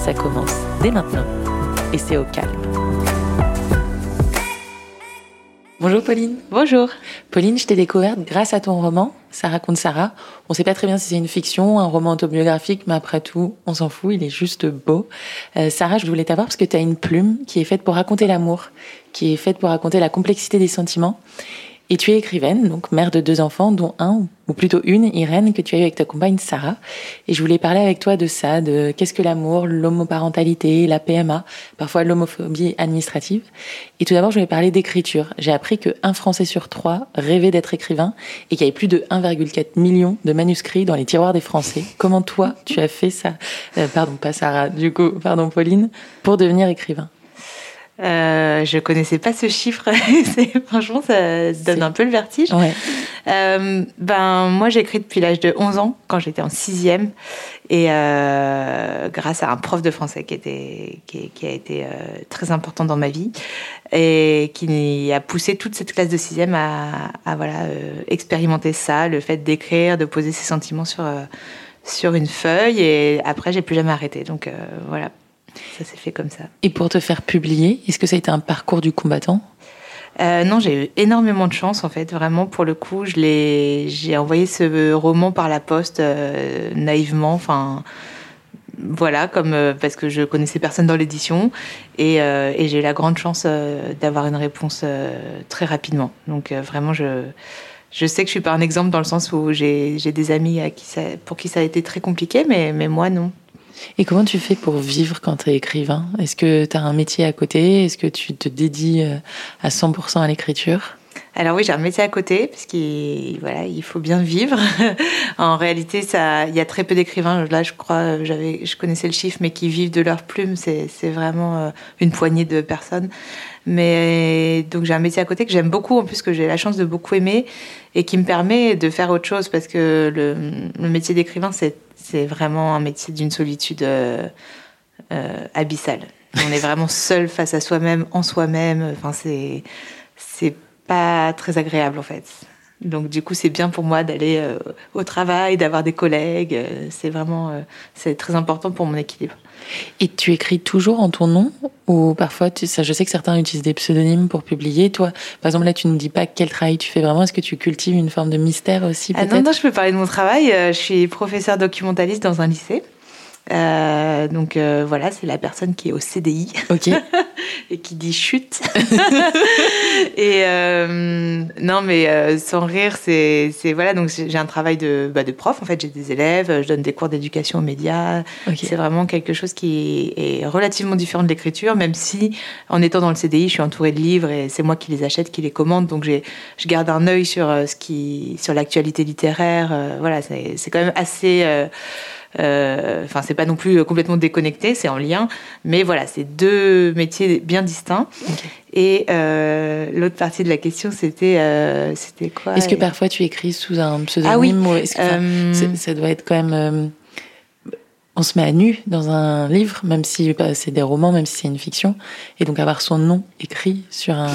Ça commence dès maintenant et c'est au calme. Bonjour Pauline. Bonjour. Pauline, je t'ai découverte grâce à ton roman, Ça raconte Sarah. On sait pas très bien si c'est une fiction, un roman autobiographique, mais après tout, on s'en fout, il est juste beau. Euh, Sarah, je voulais t'avoir parce que tu as une plume qui est faite pour raconter l'amour, qui est faite pour raconter la complexité des sentiments. Et tu es écrivaine, donc mère de deux enfants, dont un, ou plutôt une, Irène, que tu as eu avec ta compagne Sarah. Et je voulais parler avec toi de ça, de qu'est-ce que l'amour, l'homoparentalité, la PMA, parfois l'homophobie administrative. Et tout d'abord, je voulais parler d'écriture. J'ai appris que un Français sur trois rêvait d'être écrivain et qu'il y avait plus de 1,4 million de manuscrits dans les tiroirs des Français. Comment toi, tu as fait ça? Euh, Pardon, pas Sarah, du coup, pardon Pauline, pour devenir écrivain? Euh, je connaissais pas ce chiffre. franchement, ça donne un peu le vertige. Ouais. Euh, ben, moi, j'écris depuis l'âge de 11 ans, quand j'étais en sixième, et euh, grâce à un prof de français qui, était, qui, qui a été euh, très important dans ma vie, et qui a poussé toute cette classe de sixième à, à voilà, euh, expérimenter ça, le fait d'écrire, de poser ses sentiments sur, euh, sur une feuille, et après, j'ai plus jamais arrêté. Donc voilà, ça s'est fait comme ça. Et pour te faire publier, est-ce que ça a été un parcours du combattant? Euh, non, j'ai eu énormément de chance en fait. Vraiment, pour le coup, je l'ai, j'ai envoyé ce roman par la poste euh, naïvement. Enfin, voilà, comme euh, parce que je connaissais personne dans l'édition et, et j'ai eu la grande chance d'avoir une réponse très rapidement. Donc vraiment, je je sais que je suis pas un exemple dans le sens où j'ai j'ai des amis à qui ça, pour qui ça a été très compliqué, mais mais moi non. Et comment tu fais pour vivre quand tu es écrivain? Est-ce que tu as un métier à côté? Est-ce que tu te dédies euh, à 100% à l'écriture? Alors oui, j'ai un métier à côté parce qu'il voilà, il faut bien vivre. en réalité, ça, il y a très peu d'écrivains. Là, je crois, j'avais, je connaissais le chiffre, mais qui vivent de leur plume, c'est, c'est vraiment euh, une poignée de personnes. Mais donc j'ai un métier à côté que j'aime beaucoup, en plus que j'ai la chance de beaucoup aimer et qui me permet de faire autre chose parce que le, le métier d'écrivain, c'est, c'est vraiment un métier d'une solitude euh, euh, abyssale. On est vraiment seul face à soi-même, en soi-même. Enfin, c'est, c'est pas très agréable en fait. Donc du coup, c'est bien pour moi d'aller euh, au travail, d'avoir des collègues. Euh, c'est vraiment, euh, c'est très important pour mon équilibre. Et tu écris toujours en ton nom ou parfois, tu, ça, je sais que certains utilisent des pseudonymes pour publier. Toi, par exemple, là, tu ne dis pas quel travail tu fais vraiment. Est-ce que tu cultives une forme de mystère aussi ah non, non, je peux parler de mon travail. Je suis professeur documentaliste dans un lycée. Euh, donc euh, voilà, c'est la personne qui est au CDI Ok. et qui dit chute. et euh, non, mais sans rire, c'est voilà. Donc j'ai un travail de bah, de prof. En fait, j'ai des élèves, je donne des cours d'éducation aux médias. Ok. C'est vraiment quelque chose qui est relativement différent de l'écriture, même si en étant dans le CDI, je suis entourée de livres et c'est moi qui les achète, qui les commande. Donc je garde un œil sur ce qui sur l'actualité littéraire. Voilà, c'est quand même assez Enfin, c'est pas non plus complètement déconnecté, c'est en lien, mais voilà, c'est deux métiers bien distincts. Et euh, l'autre partie de la question, c'était euh, c'était quoi Est-ce que parfois tu écris sous un pseudonyme Ah oui. ou que, Euh, ça doit être quand même. On se met à nu dans un livre, même si bah, c'est des romans, même si c'est une fiction, et donc avoir son nom écrit sur un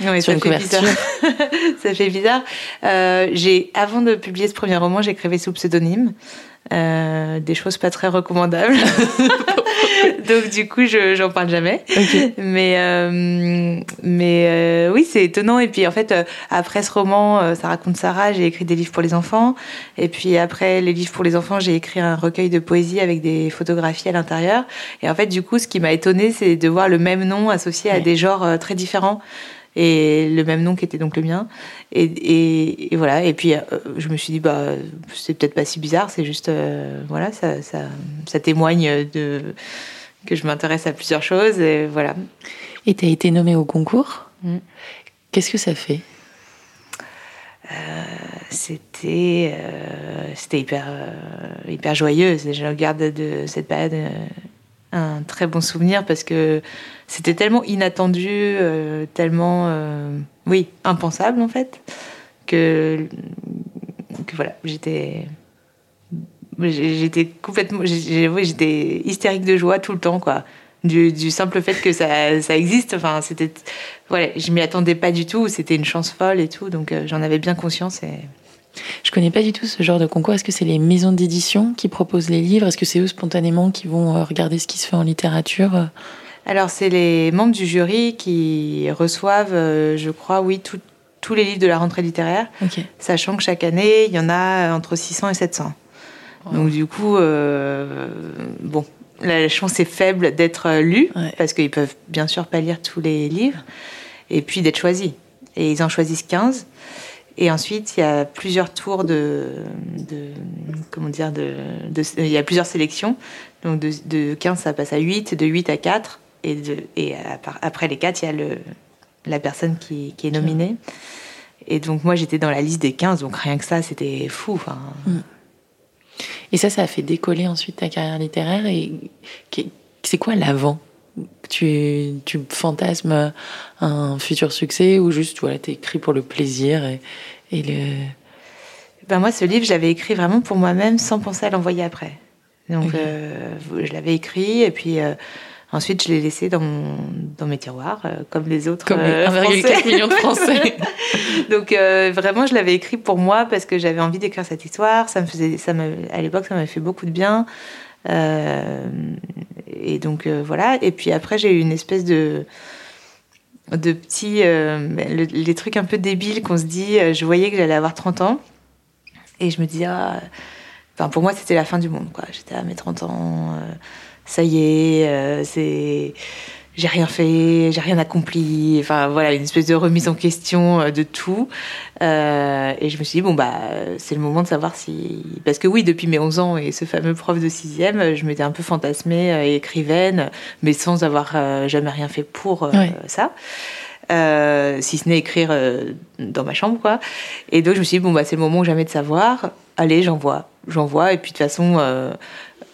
Non, sur une couverture. bizarre. ça fait bizarre. Euh, j'ai, avant de publier ce premier roman, j'écrivais sous pseudonyme. Euh, des choses pas très recommandables. Donc du coup, je j'en parle jamais. Mais euh, mais euh, oui, c'est étonnant. Et puis en fait, euh, après ce roman, euh, ça raconte Sarah. J'ai écrit des livres pour les enfants. Et puis après les livres pour les enfants, j'ai écrit un recueil de poésie avec des photographies à l'intérieur. Et en fait, du coup, ce qui m'a étonné, c'est de voir le même nom associé à des genres euh, très différents. Et le même nom qui était donc le mien. Et, et, et voilà. Et puis, euh, je me suis dit, bah, c'est peut-être pas si bizarre. C'est juste, euh, voilà, ça, ça, ça témoigne de que je m'intéresse à plusieurs choses. Et voilà. Et tu as été nommée au concours. Mm. Qu'est-ce que ça fait? C'était euh, c'était hyper, euh, hyper joyeux. Je regarde de cette période un très bon souvenir parce que c'était tellement inattendu, euh, tellement, euh, oui, impensable en fait, que, que voilà, j'étais, j'étais complètement, j'étais hystérique de joie tout le temps, quoi. Du, du simple fait que ça, ça existe, enfin, c'était, voilà, je m'y attendais pas du tout, c'était une chance folle et tout, donc euh, j'en avais bien conscience et. Je connais pas du tout ce genre de concours. Est-ce que c'est les maisons d'édition qui proposent les livres? Est-ce que c'est eux spontanément qui vont euh, regarder ce qui se fait en littérature? Alors, c'est les membres du jury qui reçoivent, euh, je crois, oui, tous les livres de la rentrée littéraire, sachant que chaque année, il y en a entre 600 et 700. Donc, du coup, euh, bon, la chance est faible d'être lu, parce qu'ils peuvent bien sûr pas lire tous les livres, et puis d'être choisis. Et ils en choisissent 15. Et ensuite, il y a plusieurs tours de, comment dire, de, il y a plusieurs sélections. Donc de, de, 15, ça passe à 8, de 8 à 4. Et, et après les 4, il y a le, la personne qui, qui est nominée. Et donc moi, j'étais dans la liste des 15, donc rien que ça, c'était fou. Mm. Et ça, ça a fait décoller ensuite ta carrière littéraire. Et c'est quoi l'avant? Tu, tu fantasmes un futur succès ou juste voilà, tu écrit pour le plaisir et, et le... Ben moi, ce livre, je l'avais écrit vraiment pour moi-même sans penser à l'envoyer après. Donc, euh, je l'avais écrit et puis euh, ensuite, je l'ai laissé dans, mon, dans mes tiroirs, euh, comme les autres. Comme les 1,4 million de Français. Donc, vraiment, je l'avais écrit pour moi parce que j'avais envie d'écrire cette histoire. Ça me faisait, ça me, à l'époque, ça m'avait fait beaucoup de bien. Euh, et donc euh, voilà. Et puis après, j'ai eu une espèce de de petits euh, les trucs un peu débiles qu'on se dit. je voyais que j'allais avoir 30 ans et je me dis ah, enfin pour moi c'était la fin du monde quoi. J'étais à mes 30 ans, ça y est, c'est j'ai rien fait, j'ai rien accompli. Enfin voilà, une espèce de remise en question euh, de tout. Euh, et je me suis dit bon bah c'est le moment de savoir si parce que oui depuis mes 11 ans et ce fameux prof de sixième, je m'étais un peu fantasmée euh, écrivaine, mais sans avoir jamais rien fait pour ça. si ce n'est écrire dans ma chambre quoi. Et donc je me suis dit bon bah c'est le moment jamais de savoir. Allez j'envoie, j'envoie et puis de toute façon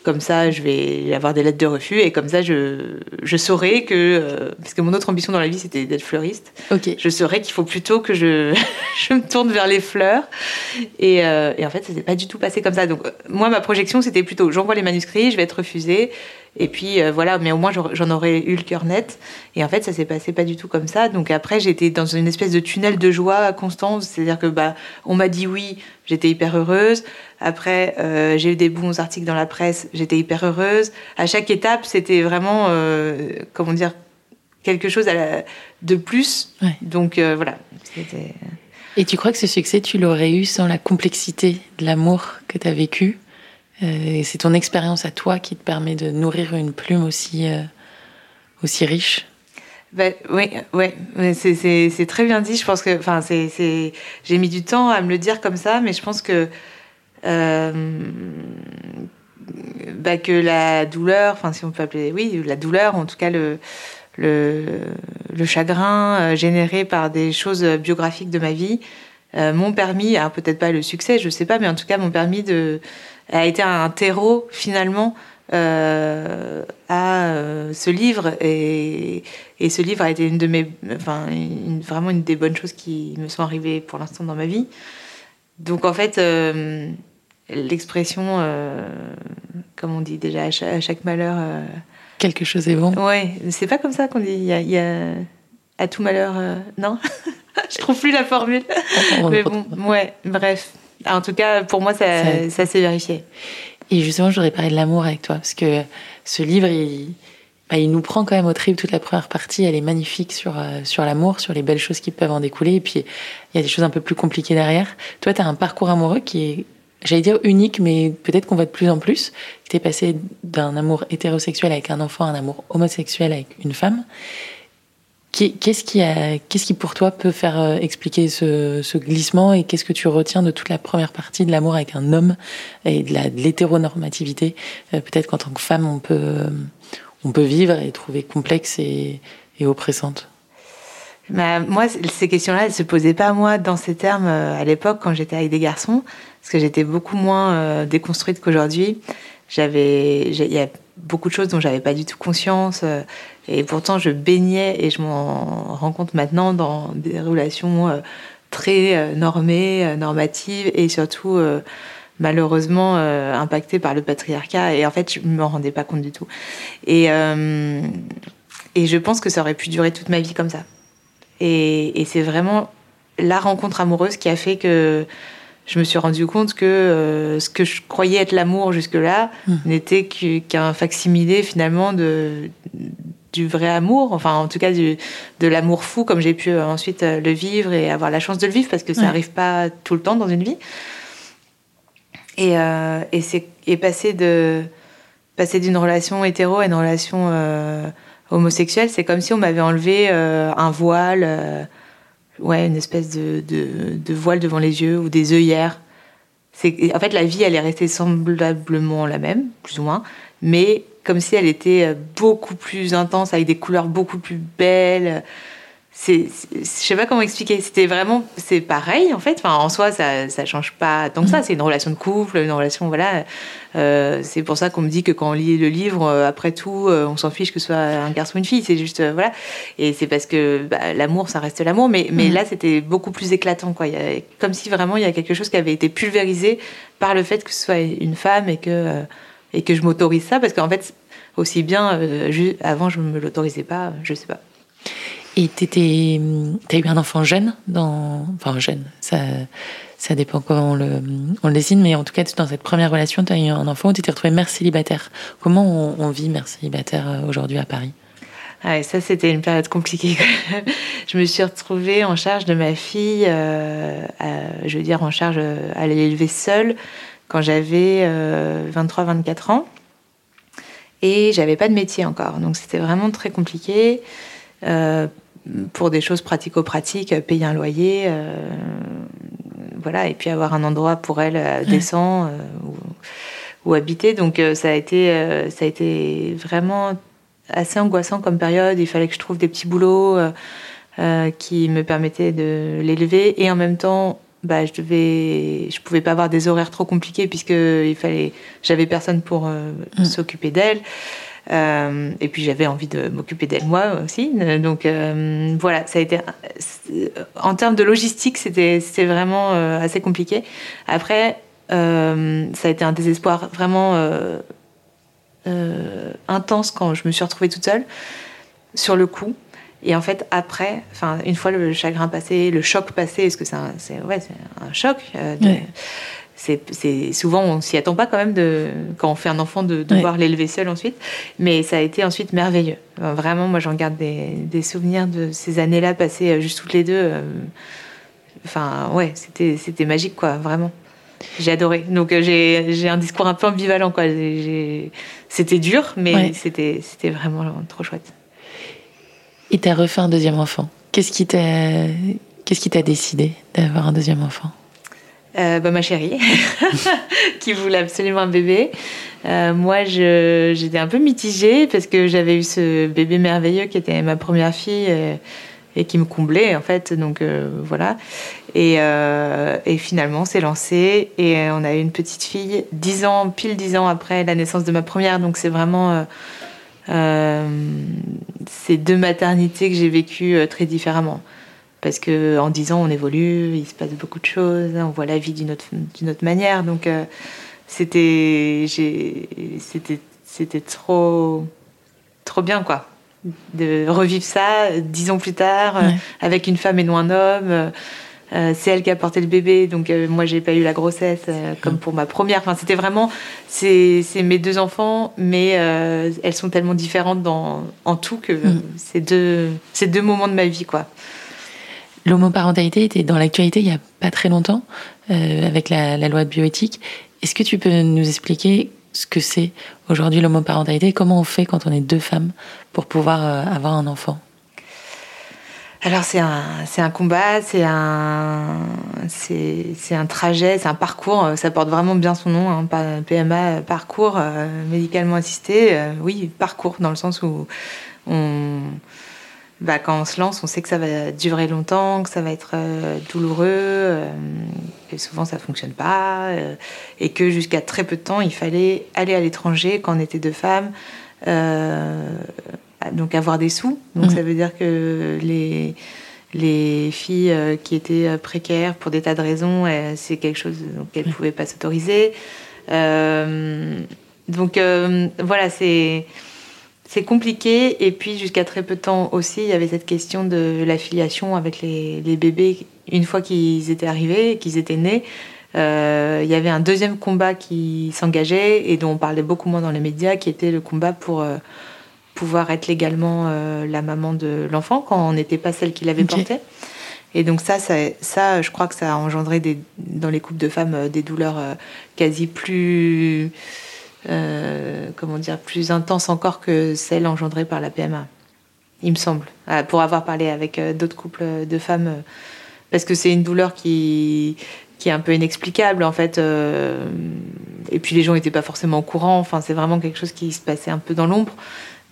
comme ça, je vais avoir des lettres de refus et comme ça, je, je saurai que, euh, parce que mon autre ambition dans la vie, c'était d'être fleuriste. Ok. Je saurais qu'il faut plutôt que je, je me tourne vers les fleurs. Et, euh, et en fait, ça s'est pas du tout passé comme ça. Donc, moi, ma projection, c'était plutôt, j'envoie les manuscrits, je vais être refusée. Et puis euh, voilà, mais au moins j'en aurais eu le cœur net. Et en fait, ça s'est passé pas du tout comme ça. Donc après, j'étais dans une espèce de tunnel de joie constante. C'est-à-dire que bah, on m'a dit oui, j'étais hyper heureuse. Après, euh, j'ai eu des bons articles dans la presse, j'étais hyper heureuse. À chaque étape, c'était vraiment, euh, comment dire, quelque chose de plus. Donc voilà. Et tu crois que ce succès, tu l'aurais eu sans la complexité de l'amour que tu as vécu? Euh, c'est ton expérience à toi qui te permet de nourrir une plume aussi, euh, aussi riche. Ben, oui, ouais, c'est très bien dit. Je pense que, enfin, c'est, j'ai mis du temps à me le dire comme ça, mais je pense que euh, bah, que la douleur, enfin, si on peut appeler, oui, la douleur, en tout cas le, le chagrin généré par des choses biographiques de ma vie m'ont permis, peut-être pas le succès, je sais pas, mais en tout cas m'ont permis de a été un terreau finalement euh, à euh, ce livre et, et, ce livre a été une de mes, enfin vraiment une des bonnes choses qui me sont arrivées pour l'instant dans ma vie. Donc en fait, euh, l'expression, euh, comme on dit déjà, à chaque, malheur. Euh, Quelque chose est bon. Ouais, c'est pas comme ça qu'on dit. Il y a, y a, à tout malheur, non? Je trouve plus la formule. Mais bon, ouais, bref. En tout cas, pour moi, ça, ça, s'est vérifié. Et justement, je voudrais parler de l'amour avec toi, parce que ce livre, il, bah, il nous prend quand même au trip toute la première partie. Elle est magnifique sur, euh, sur l'amour, sur les belles choses qui peuvent en découler. Et puis, il y a des choses un peu plus compliquées derrière. Toi, tu as un parcours amoureux qui est, j'allais dire unique, mais peut-être qu'on va de plus en plus. Tu es passé d'un amour hétérosexuel avec un enfant à un amour homosexuel avec une femme. Qu'est-ce qui, qui pour toi peut faire euh, expliquer ce, glissement et qu'est-ce que tu retiens de toute la première partie de l'amour avec un homme et de, la, de l'hétéronormativité euh, Peut-être qu'en tant que femme, on peut, euh, on peut vivre et trouver complexe et, oppressante? Bah, moi, ces questions-là, elles se posaient pas moi dans ces termes à l'époque quand j'étais avec des garçons, parce que j'étais beaucoup moins déconstruite qu'aujourd'hui. J'avais, il y a beaucoup de choses dont j'avais pas du tout conscience. et pourtant, je baignais et je m'en rends compte maintenant dans des relations très normées, normatives et surtout malheureusement impactées par le patriarcat. Et en fait, je me rendais pas compte du tout. Et, et je pense que ça aurait pu durer toute ma vie comme ça. Et c'est vraiment la rencontre amoureuse qui a fait que je me suis rendu compte que euh, ce que je croyais être l'amour jusque-là mmh. n'était qu'un facsimilé finalement de, du vrai amour, enfin en tout cas du, de l'amour fou comme j'ai pu euh, ensuite euh, le vivre et avoir la chance de le vivre parce que ça n'arrive pas tout le temps dans une vie. Et, et c'est et passer de passer d'une relation hétéro à une relation homosexuelle, c'est comme si on m'avait enlevé un voile ouais, une espèce de, de, voile devant les yeux ou des œillères. En fait, la vie, elle est restée semblablement la même, plus ou moins, mais comme si elle était euh, beaucoup plus intense, avec des couleurs beaucoup plus belles, c'est, je sais pas comment expliquer. C'était vraiment, c'est pareil en fait. Enfin, en soi, ça, ça change pas tant que ça. Mm. C'est une relation de couple, une relation, voilà. Euh, c'est pour ça qu'on me dit que quand on lit le livre, euh, après tout, euh, on s'en fiche que ce soit un garçon ou une fille. C'est juste, voilà. Et c'est parce que bah, l'amour, ça reste l'amour. Mais, mais mm. là, c'était beaucoup plus éclatant, quoi. Il y a, comme si vraiment il y a quelque chose qui avait été pulvérisé par le fait que ce soit une femme et que et que je m'autorise ça, parce qu'en fait, aussi bien, avant, je me l'autorisais pas. Je sais pas. Et tu as eu un enfant jeune dans, enfin jeune, ça, ça dépend comment on le, on le dessine, mais en tout cas dans cette première relation, tu as eu un enfant où tu t'es retrouvée mère célibataire. Comment on, vit mère célibataire euh, aujourd'hui à Paris? Ah ça c'était une période compliquée. je me suis retrouvée en charge de ma fille, euh, je veux dire en charge à l'élever seule quand j'avais 23-24 euh, ans et j'avais pas de métier encore, donc c'était vraiment très compliqué. Euh, pour des choses pratico-pratiques, payer un loyer, euh, voilà, et puis avoir un endroit pour elle euh, décent euh, où, habiter. Donc ça a été, ça a été vraiment assez angoissant comme période. Il fallait que je trouve des petits boulots qui me permettaient de l'élever et en même temps bah, je devais, je pouvais pas avoir des horaires trop compliqués puisque il fallait, j'avais personne pour mm. s'occuper d'elle. Euh, et puis j'avais envie de m'occuper d'elle moi aussi. Donc euh, voilà, ça a été en termes de logistique, c'était vraiment euh, assez compliqué. Après, ça a été un désespoir vraiment intense quand je me suis retrouvée toute seule sur le coup. Et en fait, après, une fois le chagrin passé, le choc passé, est-ce que c'est un choc c'est souvent on s'y attend pas quand même de quand on fait un enfant de devoir l'élever seul ensuite. Mais ça a été ensuite merveilleux. Vraiment moi j'en garde des, des, souvenirs de ces années-là passées euh, juste toutes les deux euh, enfin ouais c'était c'était magique quoi vraiment. J'ai adoré. Donc euh, j'ai un discours un peu ambivalent quoi. C'était dur mais c'était c'était vraiment trop chouette. Et t'as refait un deuxième enfant. Qu'est-ce qui t'a qu'est-ce qui t'a décidé d'avoir un deuxième enfant? Euh, bah, ma chérie, qui voulait absolument un bébé. Euh, moi, j'étais un peu mitigée parce que j'avais eu ce bébé merveilleux qui était ma première fille euh, et, qui me comblait en fait. Donc voilà. Et, et finalement, c'est lancé et on a eu une petite fille dix ans, pile dix ans après la naissance de ma première. Donc c'est vraiment ces deux maternités que j'ai vécues très différemment parce que en dix ans on évolue, il se passe beaucoup de choses, on voit la vie d'une autre, d'une autre manière. Donc euh, c'était, c'était, c'était trop, trop bien quoi, de revivre ça dix ans plus tard euh, avec une femme et non un homme. Euh, c'est elle qui a porté le bébé, donc moi j'ai pas eu la grossesse comme pour ma première. Enfin, c'était vraiment c'est, c'est mes deux enfants, mais elles sont tellement différentes dans, en tout que mm. c'est deux c'est deux moments de ma vie quoi. L'homoparentalité était dans l'actualité il n'y a pas très longtemps, euh, avec la, loi de bioéthique. Est-ce que tu peux nous expliquer ce que c'est aujourd'hui l'homoparentalité comment on fait quand on est deux femmes pour pouvoir euh, avoir un enfant? Alors c'est un, c'est un combat, c'est un, c'est, c'est un trajet, c'est un parcours. Ça porte vraiment bien son nom, hein, PMA, parcours euh, médicalement assisté. oui, parcours dans le sens où on, bah, quand on se lance, on sait que ça va durer longtemps, que ça va être douloureux, et souvent ça fonctionne pas, et que jusqu'à très peu de temps, il fallait aller à l'étranger quand on était deux femmes, donc avoir des sous. Donc mmh. ça veut dire que les les filles euh, qui étaient euh, précaires pour des tas de raisons, euh, c'est quelque chose qu'elles ne pouvaient pas s'autoriser. donc voilà, c'est c'est compliqué. Et puis jusqu'à très peu de temps aussi, il y avait cette question de l'affiliation avec les, les, bébés une fois qu'ils étaient arrivés, qu'ils étaient nés. il y avait un deuxième combat qui s'engageait et dont on parlait beaucoup moins dans les médias, qui était le combat pour pouvoir être légalement euh, la maman de l'enfant quand on n'était pas celle qui l'avait porté. Et donc ça, ça, je crois que ça a engendré des, dans les couples de femmes euh, des douleurs euh, quasi plus, comment dire, plus intenses encore que celles engendrées par la PMA. Il me semble, pour avoir parlé avec d'autres couples de femmes, parce que c'est une douleur qui est un peu inexplicable en fait. et puis les gens n'étaient pas forcément au courant. Enfin, c'est vraiment quelque chose qui se passait un peu dans l'ombre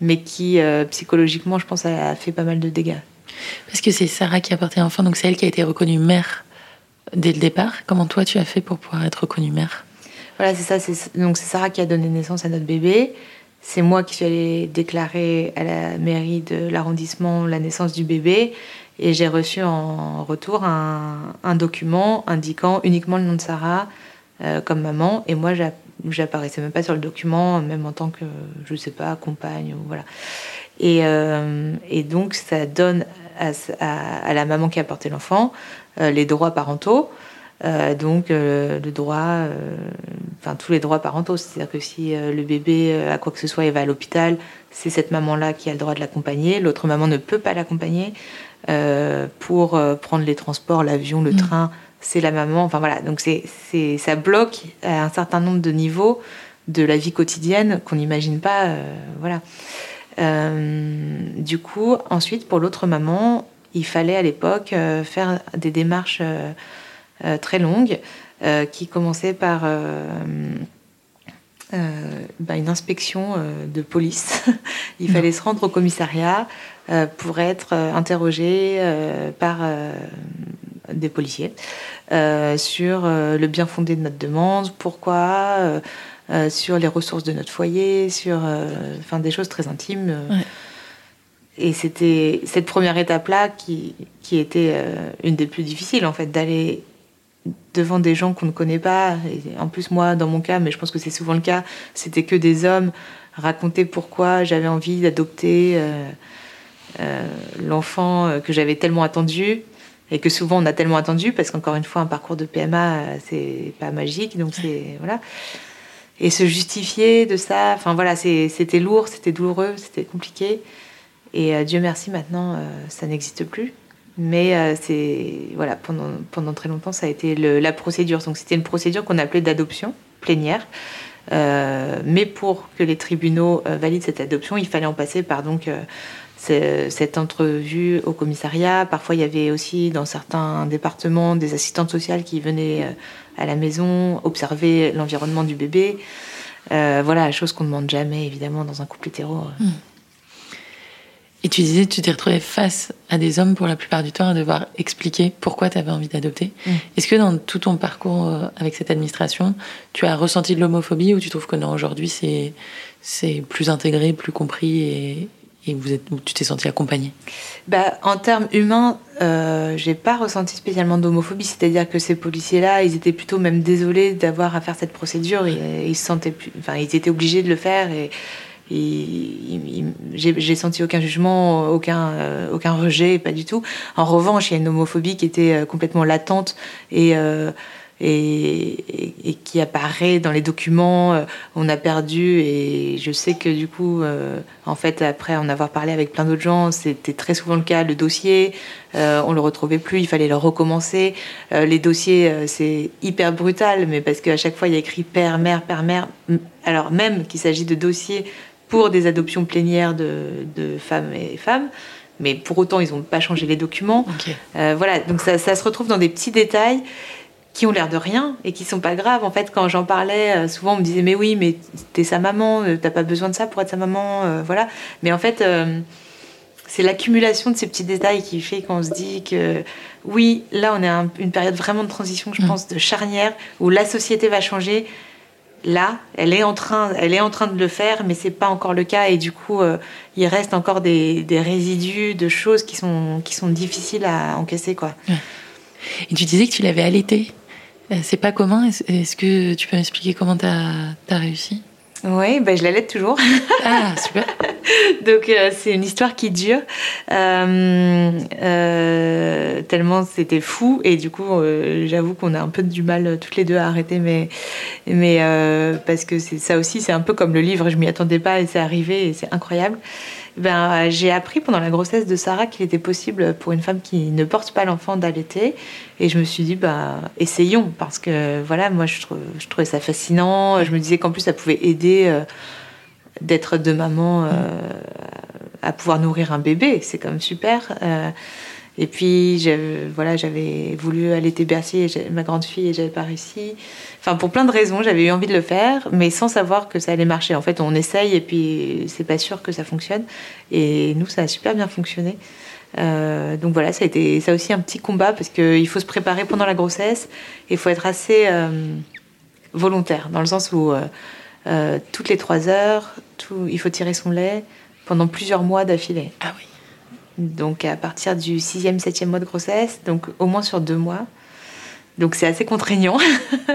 mais qui euh, psychologiquement, je pense, a, fait pas mal de dégâts. Parce que c'est Sarah qui a porté l'enfant, donc c'est elle qui a été reconnue mère dès le départ. Comment toi tu as fait pour pouvoir être reconnue mère? Voilà, c'est ça. Donc c'est Sarah qui a donné naissance à notre bébé. C'est moi qui suis allée déclarer à la mairie de l'arrondissement la naissance du bébé. Et j'ai reçu en retour un, document indiquant uniquement le nom de Sarah euh, comme maman. Et moi, j'apparaissais même pas sur le document, même en tant que, je sais pas, compagne, ou voilà. Et, euh, donc, ça donne à, à, la maman qui a porté l'enfant euh, les droits parentaux. Euh, donc, le droit, enfin, tous les droits parentaux. C'est-à-dire que si le bébé a quoi que ce soit et va à l'hôpital, c'est cette maman-là qui a le droit de l'accompagner. L'autre maman ne peut pas l'accompagner pour prendre les transports, l'avion, le mmh. train c'est la maman. Enfin voilà, donc c'est, c'est, ça bloque à un certain nombre de niveaux de la vie quotidienne qu'on n'imagine pas. Euh, voilà. Euh, du coup, ensuite, pour l'autre maman, il fallait à l'époque euh, faire des démarches très longues qui commençaient par bah, une inspection de police. il fallait se rendre au commissariat pour être interrogé par des policiers euh, sur euh, le bien fondé de notre demande, pourquoi, euh, sur les ressources de notre foyer, sur enfin des choses très intimes. Et c'était cette première étape-là qui, qui était une des plus difficiles, en fait, d'aller devant des gens qu'on ne connaît pas. Et en plus, moi, dans mon cas, mais je pense que c'est souvent le cas, c'était que des hommes raconter pourquoi j'avais envie d'adopter l'enfant que j'avais tellement attendu et que souvent on a tellement attendu parce qu'encore une fois un parcours de PMA c'est pas magique. Donc c'est voilà. Et se justifier de ça enfin voilà c'était lourd c'était douloureux c'était compliqué. Et euh, Dieu merci maintenant euh, ça n'existe plus mais euh, c'est voilà pendant pendant très longtemps ça a été la procédure donc c'était une procédure qu'on appelait d'adoption plénière mais pour que les tribunaux valident cette adoption il fallait en passer par donc cette entrevue au commissariat. Parfois, il y avait aussi dans certains départements des assistantes sociales qui venaient euh, à la maison observer l'environnement du bébé. Euh, voilà, chose qu'on ne demande jamais, évidemment, dans un couple hétéro. Hmm. Et tu disais, tu t'es retrouvée face à des hommes pour la plupart du temps à devoir expliquer pourquoi tu avais envie d'adopter. Hmm. Est-ce que dans tout ton parcours euh, avec cette administration, tu as ressenti de l'homophobie ou tu trouves que non, aujourd'hui, c'est, c'est plus intégré, plus compris et, et vous êtes, tu t'es senti accompagnée? Bah, En termes humains, euh, j'ai pas ressenti spécialement d'homophobie, c'est-à-dire que ces policiers-là, ils étaient plutôt même désolés d'avoir à faire cette procédure, et, ils se sentaient plus, enfin, ils étaient obligés de le faire, et, j'ai senti aucun jugement, aucun, euh, aucun rejet, pas du tout. En revanche, il y a une homophobie qui était euh, complètement latente et euh, et, qui apparaît dans les documents. On a perdu et je sais que du coup, en fait, après en avoir parlé avec plein d'autres gens, c'était très souvent le cas. Le dossier, on le retrouvait plus, il fallait le recommencer. Les dossiers, c'est hyper brutal, mais parce qu'à chaque fois, il y a écrit père, mère, père, mère. Alors même qu'il s'agit de dossiers pour des adoptions plénières de, de femmes et femmes mais pour autant, ils n'ont pas changé les documents. voilà, donc ça, ça, se retrouve dans des petits détails qui ont l'air de rien et qui sont pas graves. En fait, quand j'en parlais, euh, souvent on me disait mais oui, mais t'es sa maman, euh, t'as pas besoin de ça pour être sa maman, euh, voilà. Mais en fait, c'est l'accumulation de ces petits détails qui fait qu'on se dit que oui, là on est à une période vraiment de transition, je mm. pense, de charnière, où la société va changer. Là, elle est en train, elle est en train de le faire, mais c'est pas encore le cas, et du coup, euh, il reste encore des, résidus de choses qui sont qui sont difficiles à encaisser, quoi. Et tu disais que tu l'avais allaité. Euh, c'est pas commun. Est-ce que tu peux m'expliquer comment tu as réussi? Oui, ben je l'aide toujours. Ah, super. Donc euh, c'est une histoire qui dure euh, euh, tellement c'était fou et du coup j'avoue qu'on a un peu du mal toutes les deux à arrêter mais mais parce que ça aussi c'est un peu comme le livre je m'y attendais pas et c'est arrivé et c'est incroyable ben, j'ai appris pendant la grossesse de Sarah qu'il était possible pour une femme qui ne porte pas l'enfant d'allaiter. Et je me suis dit, bah, essayons, parce que voilà, moi, je, je trouvais ça fascinant. Je me disais qu'en plus, ça pouvait aider euh, d'être de maman euh, à pouvoir nourrir un bébé. C'est même super. Euh, et puis, voilà, j'avais voulu allaiter Bercy, ma grande fille, et j'avais pas réussi. Enfin, pour plein de raisons, j'avais eu envie de le faire, mais sans savoir que ça allait marcher. En fait, on essaye et puis c'est pas sûr que ça fonctionne. Et nous, ça a super bien fonctionné. Euh, donc voilà, ça a été ça aussi un petit combat parce qu'il faut se préparer pendant la grossesse et il faut être assez euh, volontaire dans le sens où euh, toutes les trois heures, il faut tirer son lait pendant plusieurs mois d'affilée. Ah oui donc à partir du sixième, septième mois de grossesse, donc au moins sur deux mois. Donc c'est assez contraignant,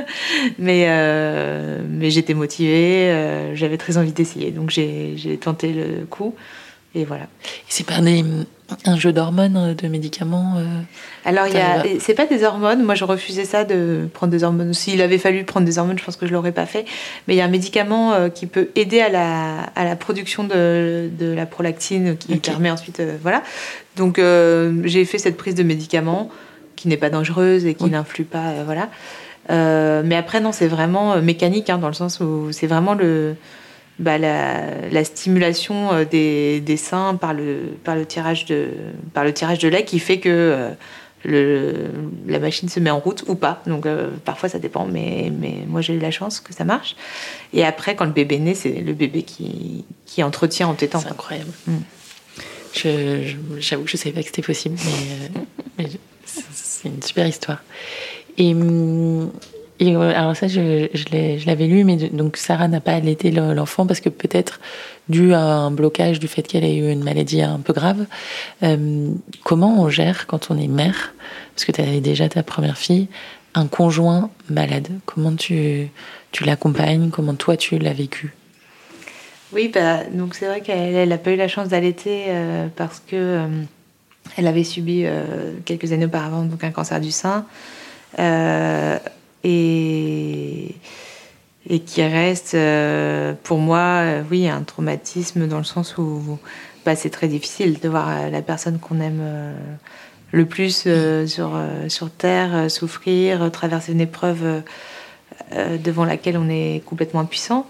mais, euh, mais j'étais motivée, euh, j'avais très envie d'essayer, donc j'ai tenté le coup. Et voilà. C'est pas un jeu d'hormones, euh, de médicaments euh, Alors, il y c'est pas des hormones. Moi, je refusais ça de prendre des hormones. S'il avait fallu prendre des hormones, je pense que je l'aurais pas fait. Mais il y a un médicament euh, qui peut aider à la, à la production de, de la prolactine qui permet ensuite. voilà. Donc, j'ai fait cette prise de médicament qui n'est pas dangereuse et qui n'influe pas. voilà. mais après, non, c'est vraiment mécanique, hein, dans le sens où c'est vraiment le bah, la, stimulation euh, des, des, seins par le, par, le tirage de, par le tirage de lait qui fait que euh, le, la machine se met en route ou pas. Donc euh, parfois ça dépend, mais, mais moi j'ai eu la chance que ça marche. Et après, quand le bébé naît, c'est le bébé qui, qui entretient en tétant. C'est incroyable. Mm. J'avoue que je ne savais pas que c'était possible, mais, mais c'est une super histoire. Et hum, euh, alors ça, je, l'avais lu, mais donc Sarah n'a pas allaité l'enfant parce que peut-être dû à un blocage du fait qu'elle ait eu une maladie un peu grave. Euh, comment on gère quand on est mère, parce que tu avais déjà ta première fille, un conjoint malade. Comment tu, tu l'accompagnes? Comment toi tu l'as vécu? Oui, bah, donc c'est vrai qu'elle n'a pas eu la chance d'allaiter euh, parce que elle avait subi quelques années auparavant donc un cancer du sein et, qui reste euh, pour moi, euh, oui, un traumatisme dans le sens où bah, c'est très difficile de voir euh, la personne qu'on aime le plus sur, sur Terre souffrir, traverser une épreuve devant laquelle on est complètement impuissant.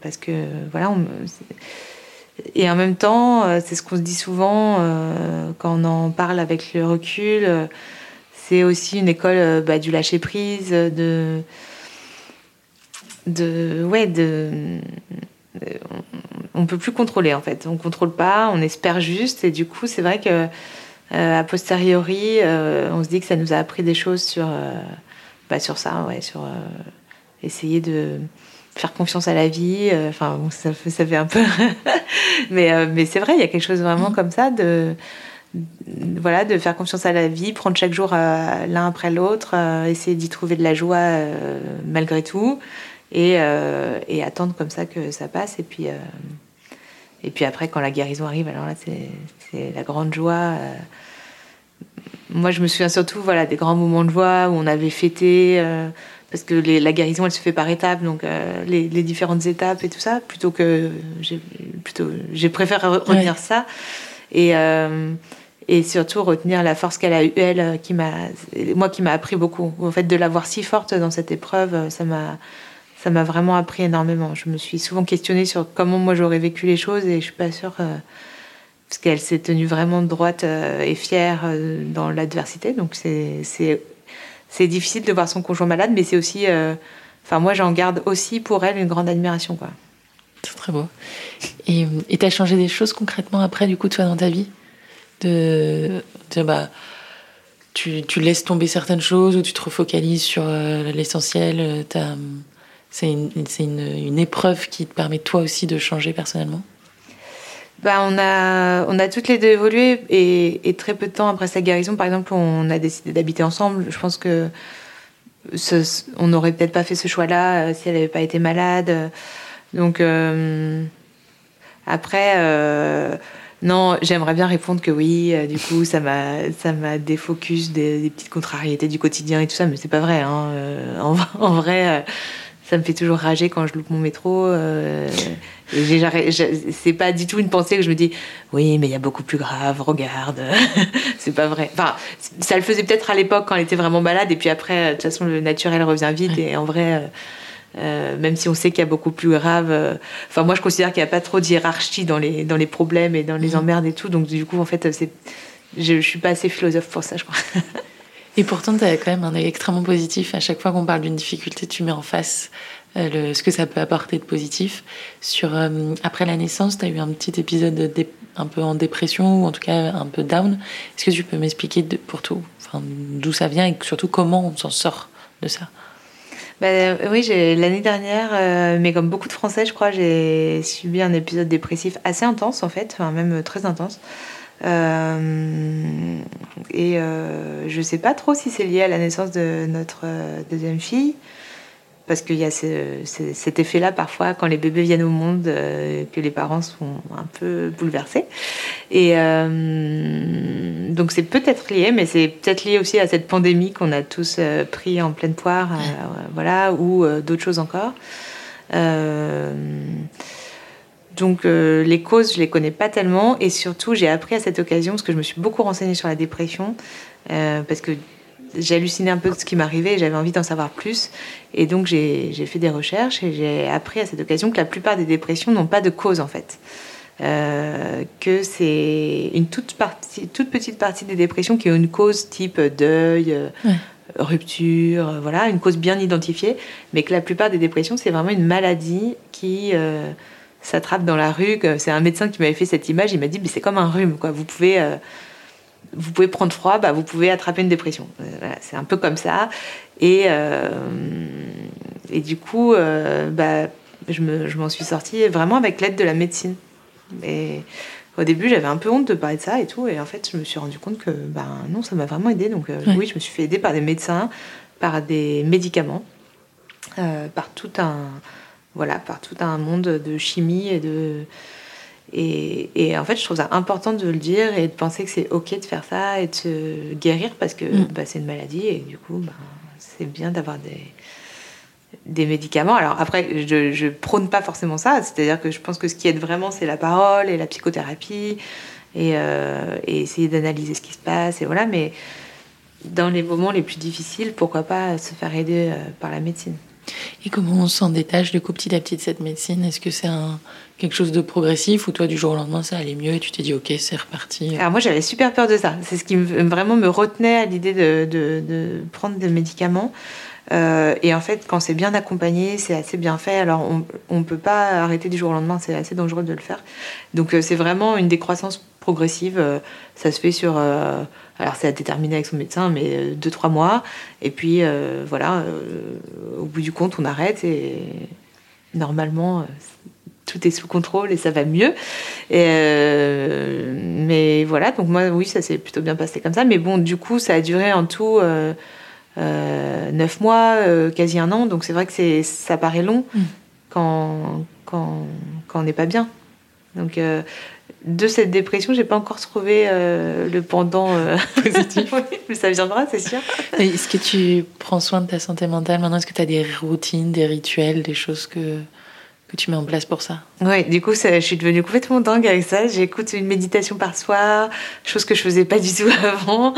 parce que, voilà, et en même temps, c'est ce qu'on se dit souvent quand on en parle avec le recul c'est aussi une école euh, bah, du lâcher prise, de, de, ouais, de, on peut plus contrôler en fait. On contrôle pas, on espère juste, et du coup, c'est vrai que euh, a posteriori, euh, on se dit que ça nous a appris des choses sur, bah, sur ça, ouais, sur essayer de faire confiance à la vie. Enfin, ça, fait, ça fait un peu, mais, mais c'est vrai, il y a quelque chose vraiment mmh. comme ça de voilà, de faire confiance à la vie, prendre chaque jour euh, l'un après l'autre, euh, essayer d'y trouver de la joie euh, malgré tout, et, et, attendre comme ça que ça passe. Et puis, et puis après, quand la guérison arrive, alors là, c'est la grande joie. Moi, je me souviens surtout voilà, des grands moments de joie où on avait fêté, parce que la guérison, elle se fait par étapes, donc les, différentes étapes et tout ça, plutôt que j'ai préféré retenir ça. Et, et surtout retenir la force qu'elle a eue elle euh, qui m'a moi qui m'a appris beaucoup. En fait de la voir si forte dans cette épreuve euh, ça m'a ça m'a vraiment appris énormément. Je me suis souvent questionnée sur comment moi j'aurais vécu les choses et je suis pas sûre euh, parce qu'elle s'est tenue vraiment droite et fière dans l'adversité. Donc c'est c'est difficile de voir son conjoint malade mais c'est aussi enfin moi j'en garde aussi pour elle une grande admiration quoi. C'est très beau. Et tu as changé des choses concrètement après du coup toi dans ta vie? De, bah, tu, tu, laisses tomber certaines choses ou tu te refocalises sur l'essentiel. C'est une, une, une, épreuve qui te permet toi aussi de changer personnellement? Bah, on, a, on a toutes les deux évolué et, et, très peu de temps après sa guérison, par exemple, on a décidé d'habiter ensemble. Je pense que on n'aurait peut-être pas fait ce choix-là euh, si elle n'avait pas été malade. Donc euh, après, euh, non, j'aimerais bien répondre que oui. du coup, ça m'a ça m'a défocus des, des, petites contrariétés du quotidien et tout ça, mais c'est pas vrai. Hein. En, en, vrai ça me fait toujours rager quand je loupe mon métro. Euh, c'est pas du tout une pensée que je me dis oui, mais il y a beaucoup plus grave, regarde. c'est pas vrai. Enfin, ça le faisait peut-être à l'époque quand elle était vraiment malade, et puis après, de toute façon, le naturel revient vite, et en vrai. Euh, même si on sait qu'il y a beaucoup plus grave. Euh, enfin, moi, je considère qu'il n'y a pas trop de hiérarchie dans les, dans les problèmes et dans les mm. emmerdes et tout. Donc, du coup, en fait, je ne suis pas assez philosophe pour ça, je crois. Et pourtant, tu as quand même un œil extrêmement positif. À chaque fois qu'on parle d'une difficulté, tu mets en face euh, le, ce que ça peut apporter de positif. Sur, euh, après la naissance, tu as eu un petit épisode de un peu en dépression, ou en tout cas un peu down. Est-ce que tu peux m'expliquer pour tout, enfin, d'où ça vient et surtout comment on s'en sort de ça? Bah, oui, l'année dernière, euh, mais comme beaucoup de Français, je crois, j'ai subi un épisode dépressif assez intense en fait, enfin même très intense. Euh, et euh, je sais pas trop si c'est lié à la naissance de notre euh, deuxième fille, parce qu'il y a cet effet-là parfois quand les bébés viennent au monde, que les parents sont un peu bouleversés. Et donc c'est peut-être lié, mais c'est peut-être lié aussi à cette pandémie qu'on a tous pris en pleine poire, voilà, ou d'autres choses encore. Donc euh, les causes, je les connais pas tellement et surtout j'ai appris à cette occasion parce que je me suis beaucoup renseignée sur la dépression euh, parce que j'ai halluciné un peu de ce qui m'arrivait et j'avais envie d'en savoir plus et donc j'ai fait des recherches et j'ai appris à cette occasion que la plupart des dépressions n'ont pas de cause en fait. Euh, que c'est une toute, partie, toute petite partie des dépressions qui ont une cause type deuil, rupture, voilà, une cause bien identifiée, mais que la plupart des dépressions c'est vraiment une maladie qui s'attrape dans la rue. C'est un médecin qui m'avait fait cette image. Il m'a dit, mais c'est comme un rhume, quoi. Vous pouvez, euh, vous pouvez prendre froid, bah, vous pouvez attraper une dépression. Euh, c'est un peu comme ça. Et, euh, et du coup, bah, je, me, je m'en suis sortie vraiment avec l'aide de la médecine. Et au début, j'avais un peu honte de parler de ça et tout. Et en fait, je me suis rendu compte que, ben non, ça m'a vraiment aidé. Donc, oui, je me suis fait aider par des médecins, par des médicaments, par tout un voilà, par tout un monde de chimie et de. Et, en fait, je trouve ça important de le dire et de penser que c'est ok de faire ça et de se guérir parce que mm. bah, c'est une maladie et du coup, bah, c'est bien d'avoir des, des médicaments. Alors après, je, je prône pas forcément ça, c'est-à-dire que je pense que ce qui aide vraiment, c'est la parole et la psychothérapie et, euh, et essayer d'analyser ce qui se passe et voilà. Mais dans les moments les plus difficiles, pourquoi pas se faire aider euh, par la médecine. Et comment on s'en détache du coup petit à petit de cette médecine? Est-ce que c'est quelque chose de progressif ou toi du jour au lendemain ça allait mieux et tu t'es dit ok c'est reparti? Alors moi j'avais super peur de ça. C'est ce qui vraiment me retenait à l'idée de, de, prendre des médicaments. Euh, et en fait, quand c'est bien accompagné, c'est assez bien fait. Alors, on ne peut pas arrêter du jour au lendemain, c'est assez dangereux de le faire. Donc, euh, c'est vraiment une décroissance progressive. Euh, ça se fait sur alors c'est à déterminer avec son médecin, mais euh, deux, trois mois. Et puis voilà, au bout du compte, on arrête et normalement, tout est sous contrôle et ça va mieux. mais voilà, donc moi, oui, ça s'est plutôt bien passé comme ça. Mais bon, du coup, ça a duré en tout neuf mois, quasi un an. Donc c'est vrai que ça paraît long mm. quand, quand, quand on n'est pas bien. Donc de cette dépression, j'ai pas encore trouvé euh, le pendant euh, positif. mais ça viendra, c'est sûr. Est-ce que tu prends soin de ta santé mentale maintenant? Est-ce que tu as des routines, des rituels, des choses que, que tu mets en place pour ça Oui, du coup, je suis devenue complètement dingue avec ça. J'écoute une méditation par soir, chose que je faisais pas du tout avant.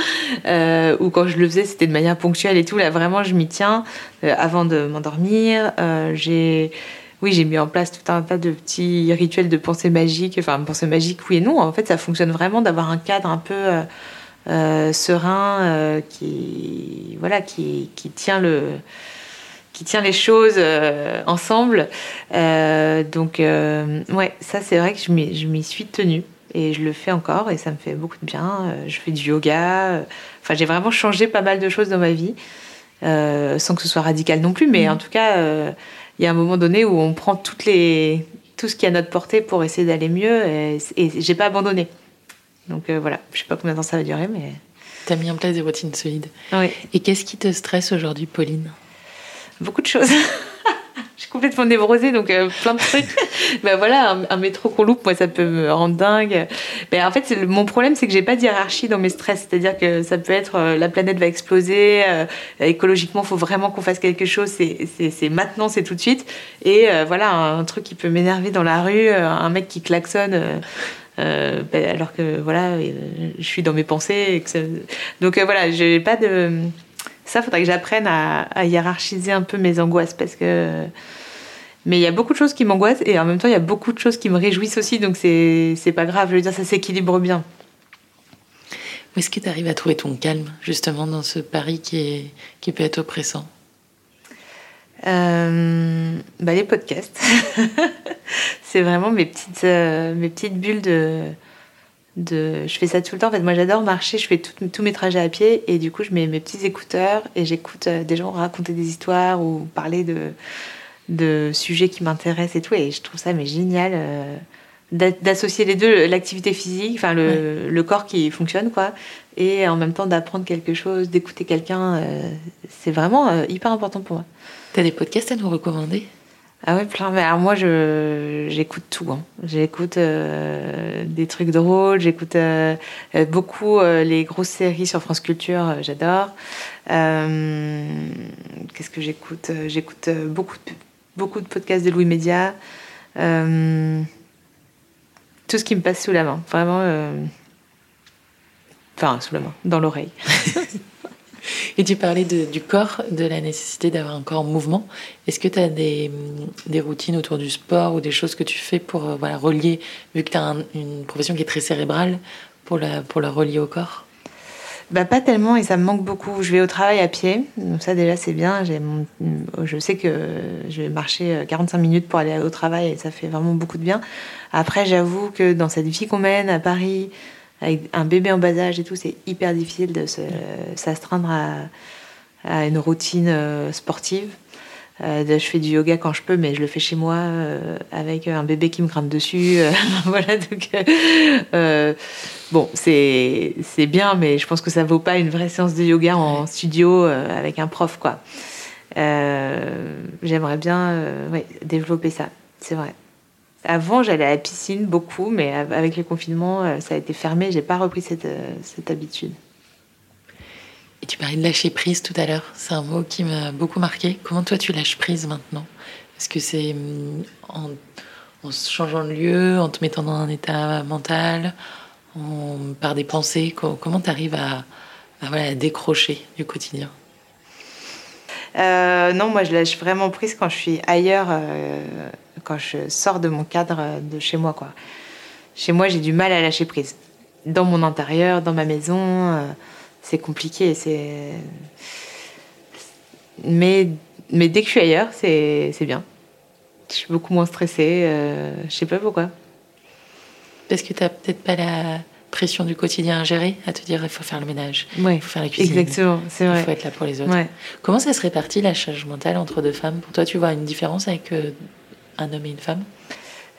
Euh, ou quand je le faisais, c'était de manière ponctuelle et tout. Là, vraiment, je m'y tiens avant de m'endormir. j'ai oui, j'ai mis en place tout un tas de petits rituels de pensée magique. Enfin, pensée magique, oui et non. En fait, ça fonctionne vraiment d'avoir un cadre un peu euh, euh, serein euh, qui, voilà, qui, qui, tient le qui tient les choses ensemble. donc, ouais, ça, c'est vrai que je m'y suis tenue. Et je le fais encore et ça me fait beaucoup de bien. Je fais du yoga. Enfin, j'ai vraiment changé pas mal de choses dans ma vie, sans que ce soit radical non plus. Mais mmh. en tout cas, il y a un moment donné où on prend toutes les, tout ce qui est à notre portée pour essayer d'aller mieux. Et, et j'ai pas abandonné. Donc voilà, je sais pas combien de temps ça va durer, mais. Tu as mis en place des routines solides. Oui. Et qu'est-ce qui te stresse aujourd'hui, Pauline? Beaucoup de choses. je suis complètement névrosée, donc euh, plein de trucs. ben voilà, un, métro qu'on loupe, moi, ça peut me rendre dingue. Mais en fait, mon problème, c'est que j'ai pas de hiérarchie dans mes stress. C'est-à-dire que ça peut être euh, la planète va exploser, euh, écologiquement, il faut vraiment qu'on fasse quelque chose. C'est maintenant, c'est tout de suite. Et voilà, un, truc qui peut m'énerver dans la rue, un mec qui klaxonne. Euh, ben, alors que voilà, euh, je suis dans mes pensées. Donc euh, voilà, j'ai pas de. Ça, faudrait que j'apprenne à, hiérarchiser un peu mes angoisses parce que. Mais il y a beaucoup de choses qui m'angoissent et en même temps, il y a beaucoup de choses qui me réjouissent aussi, donc c'est pas grave. Je veux dire, ça s'équilibre bien. Où est-ce que tu arrives à trouver ton calme, justement, dans ce pari qui, est, qui peut être oppressant? Euh, bah, Les podcasts. c'est vraiment mes petites, euh, mes petites bulles de, de. Je fais ça tout le temps. En fait, moi, j'adore marcher. Je fais tous mes trajets à pied. Et du coup, je mets mes petits écouteurs et j'écoute euh, des gens raconter des histoires ou parler de, de sujets qui m'intéressent et tout. Et je trouve ça mais génial. d'associer les deux, l'activité physique, enfin le, le, corps qui fonctionne, quoi, et en même temps d'apprendre quelque chose, d'écouter quelqu'un, c'est vraiment hyper important pour moi. T'as des podcasts à nous recommander? Ah ouais, plein. Alors moi, je j'écoute tout. Hein. J'écoute euh, des trucs drôles. J'écoute euh, euh, beaucoup les grosses séries sur France Culture. J'adore. Qu'est-ce que j'écoute J'écoute beaucoup de, beaucoup de podcasts de Louis Média. tout ce qui me passe sous la main, vraiment. Enfin, sous la main, dans l'oreille. Et tu parlais du corps, de la nécessité d'avoir un corps en mouvement. Est-ce que tu as des, routines autour du sport ou des choses que tu fais pour euh, voilà, relier, vu que tu as une profession qui est très cérébrale, pour la, pour la relier au corps? Bah, pas tellement et ça me manque beaucoup. Je vais au travail à pied, donc ça déjà c'est bien. Je sais que je vais marcher 45 euh, minutes pour aller au travail et ça fait vraiment beaucoup de bien. Après, j'avoue que dans cette vie qu'on mène à Paris, avec un bébé en bas âge et tout, c'est hyper difficile de s'astreindre à, à, une routine euh, sportive. Euh, je fais du yoga quand je peux, mais je le fais chez moi euh, avec un bébé qui me grimpe dessus. voilà, donc bon, c'est bien, mais je pense que ça vaut pas une vraie séance de yoga en studio avec un prof, quoi. J'aimerais bien ouais, développer ça, c'est vrai. Avant, j'allais à la piscine beaucoup, mais avec le confinement, euh, ça a été fermé. J'ai pas repris cette, euh, cette habitude. Et tu parlais de lâcher prise tout à l'heure. C'est un mot qui m'a beaucoup marqué. Comment toi tu lâches prise maintenant? Est-ce que c'est mm, en, changeant de lieu, en te mettant dans un état mental, en, par des pensées? Comment tu arrives à, voilà, décrocher du quotidien? Euh, Non, moi je lâche vraiment prise quand je suis ailleurs quand je sors de mon cadre de chez moi. Quoi. Chez moi, j'ai du mal à lâcher prise. Dans mon intérieur, dans ma maison, euh, c'est compliqué. C'est... Mais, mais dès que je suis ailleurs, c'est, c'est bien. Je suis beaucoup moins stressée. Euh, je sais pas pourquoi. Parce que tu n'as peut-être pas la pression du quotidien à gérer, à te dire il faut faire le ménage, il faut faire la cuisine. Exactement, c'est vrai. Il faut être là pour les autres. Comment ça se répartit la charge mentale entre deux femmes? Pour toi, tu vois une différence avec euh, un homme et une femme?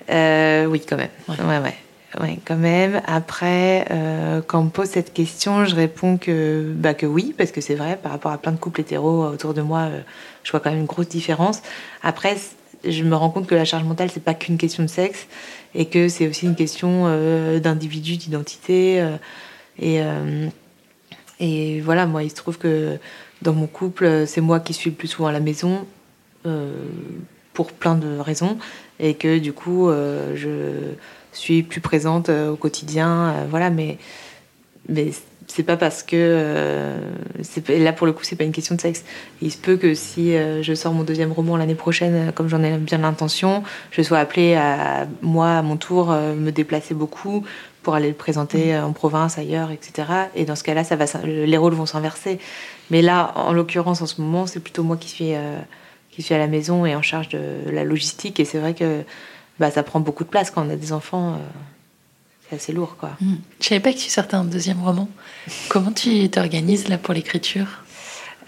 Euh, Oui, quand même. Ouais, ouais. ouais. quand même. Après, euh, quand on me pose cette question, je réponds que, bah, que oui, parce que c'est vrai, par rapport à plein de couples hétéros autour de moi, euh, je vois quand même une grosse différence. Après, je me rends compte que la charge mentale, c'est pas qu'une question de sexe, et que c'est aussi une question d'individu, d'identité. et, et voilà, moi, il se trouve que dans mon couple, c'est moi qui suis le plus souvent à la maison pour plein de raisons et que du coup euh, je suis plus présente euh, au quotidien euh, voilà mais mais c'est pas parce que là pour le coup c'est pas une question de sexe. Il se peut que si je sors mon deuxième roman l'année prochaine comme j'en ai bien l'intention je sois appelée à moi à mon tour me déplacer beaucoup pour aller le présenter en province ailleurs etc et dans ce cas là ça va les rôles vont s'inverser. Mais là en l'occurrence en ce moment c'est plutôt moi qui suis qui suis à la maison et en charge de la logistique. Et c'est vrai que bah, ça prend beaucoup de place quand on a des enfants. Euh, c'est assez lourd, quoi. Je Je savais pas que tu sortais un deuxième roman. Comment tu t'organises là pour l'écriture?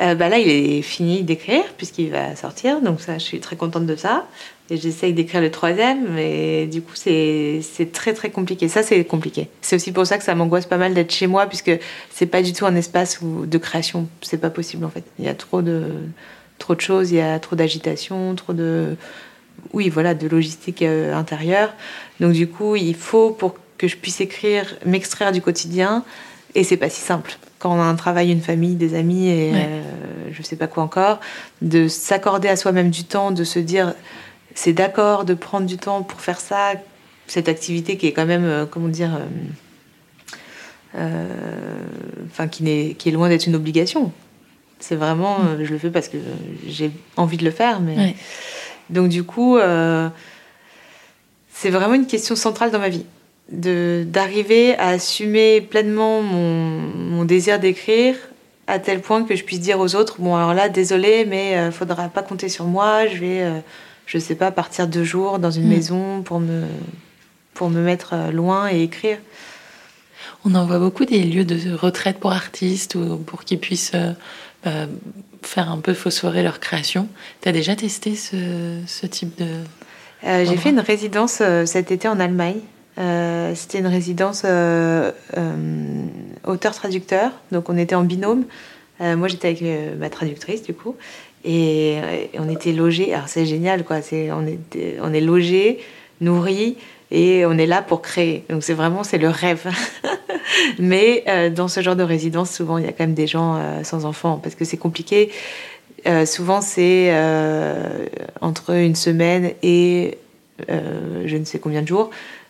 Euh, bah là, il est fini d'écrire puisqu'il va sortir, donc ça, je suis très contente de ça. Et j'essaye d'écrire le troisième, mais du coup, c'est très très compliqué. Ça, c'est compliqué. C'est aussi pour ça que ça m'angoisse pas mal d'être chez moi, puisque c'est pas du tout un espace où, de création. C'est pas possible en fait. Il y a trop de, trop de choses, il y a trop d'agitation, trop de. Oui, voilà, de logistique euh, intérieure. Donc, du coup, il faut pour que je puisse écrire, m'extraire du quotidien, et c'est pas si simple quand on a un travail, une famille, des amis et je euh, je sais pas quoi encore, de s'accorder à soi-même du temps, de se dire c'est d'accord de prendre du temps pour faire ça, cette activité qui est quand même, euh, comment dire, enfin qui, est, qui est loin d'être une obligation. C'est vraiment, mm. je le fais parce que j'ai envie de le faire, mais donc du coup, c'est vraiment une question centrale dans ma vie d'arriver à assumer pleinement mon, mon désir d'écrire à tel point que je puisse dire aux autres bon alors là désolé mais il euh, faudra pas compter sur moi je vais euh, je sais pas partir deux jours dans une mm. maison pour me pour me mettre euh, loin et écrire on en voit beaucoup des lieux de retraite pour artistes ou pour qu'ils puissent bah, faire un peu phosphorer leur création. Tu as déjà testé ce, ce type de j'ai fait une résidence cet été en Allemagne. Euh, c'était une résidence euh, euh, auteur-traducteur, donc on était en binôme. moi j'étais avec ma traductrice du coup, et, on était logés. Alors c'est génial quoi, c'est, on, est, on est logés, nourris, et on est là pour créer. Donc c'est vraiment c'est le rêve. Mais dans ce genre de résidence, souvent il y a quand même des gens sans enfants parce que c'est compliqué. souvent c'est entre une semaine et je ne sais combien de jours.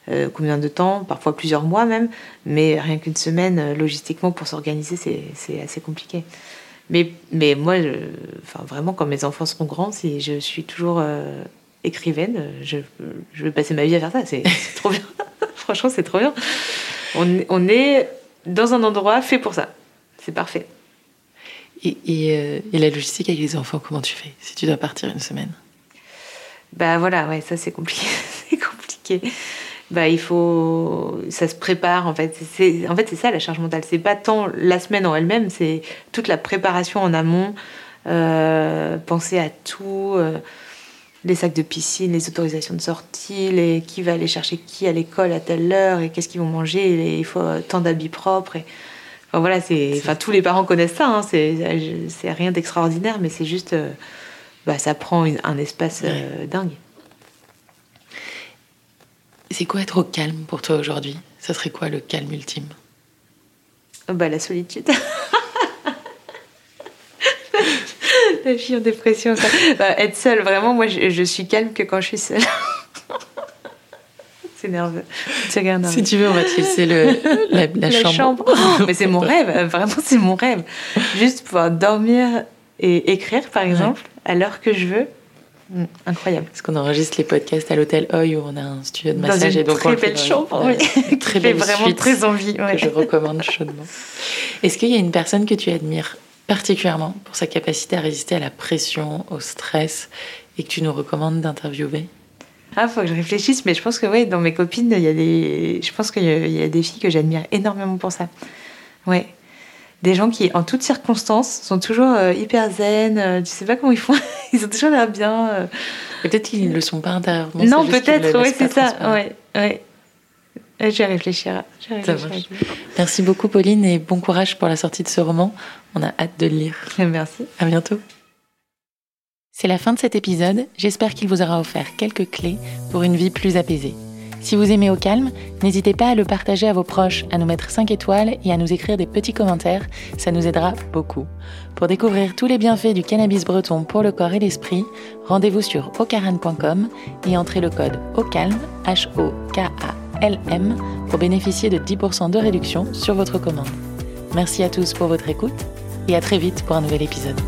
Euh, combien de temps, parfois plusieurs mois même, mais rien qu'une semaine, euh, logistiquement, pour s'organiser, c'est assez compliqué. Mais, mais moi, enfin, vraiment, quand mes enfants seront grands, si je suis toujours euh, écrivaine, je, je, vais passer ma vie à faire ça. C'est trop bien. Franchement, c'est trop bien. On, on, est dans un endroit fait pour ça. C'est parfait. Et, et, et, la logistique avec les enfants, comment tu fais si tu dois partir une semaine? Bah voilà, ouais, ça c'est compliqué. c'est compliqué bah, il faut, ça se prépare en fait. C'est, en fait, c'est ça la charge mentale. C'est pas tant la semaine en elle-même, c'est toute la préparation en amont, euh, penser à tout, euh, les sacs de piscine, les autorisations de sortie, les qui va aller chercher qui à l'école à telle heure et qu'est-ce qu'ils vont manger. il faut tant d'habits propres. Et, enfin voilà, c'est, enfin tous les parents connaissent ça. Hein, c'est, rien d'extraordinaire, mais c'est juste, euh, bah, ça prend un espace dingue. C'est quoi être au calme pour toi aujourd'hui? Ça serait quoi le calme ultime? Bah, La solitude. la fille en dépression. Bah, être seule, vraiment, moi je, suis calme que quand je suis seule. c'est nerveux. Si tu veux, on va te laisser le, la, chambre. Oh, mais c'est mon rêve, vraiment c'est mon rêve. Juste pouvoir dormir et écrire, par exemple, à l'heure que je veux. Mm, incroyable. Parce qu'on enregistre les podcasts à l'hôtel Oi où on a un studio de massage. Dans une et donc très belle chambre, oui. très belle vraiment très envie. Que je recommande chaudement. Est-ce qu'il y a une personne que tu admires? Particulièrement pour sa capacité à résister à la pression, au stress et que tu nous recommandes d'interviewer? Ah, faut que je réfléchisse, mais je pense que oui, dans mes copines, il y a des, je pense qu'il y, a des filles que j'admire énormément pour ça. Ouais, des gens qui, en toutes circonstances, sont toujours euh, hyper zen. Euh, tu sais pas comment ils font. ils ont toujours l'air bien. Euh. Peut-être qu'ils ne le sont pas intérieurement. Non, peut-être, oui, c'est ça. Ouais, ouais. Je vais réfléchir. Merci beaucoup, Pauline, et bon courage pour la sortie de ce roman. On a hâte de le lire. Merci. À bientôt. C'est la fin de cet épisode. J'espère qu'il vous aura offert quelques clés pour une vie plus apaisée. Si vous aimez Au Calme, n'hésitez pas à le partager à vos proches, à nous mettre 5 étoiles et à nous écrire des petits commentaires, ça nous aidera beaucoup. Pour découvrir tous les bienfaits du cannabis breton pour le corps et l'esprit, rendez-vous sur ocaran.com et entrez le code OCALM, H-O-K-A-L-M, pour bénéficier de 10% de réduction sur votre commande. Merci à tous pour votre écoute et à très vite pour un nouvel épisode.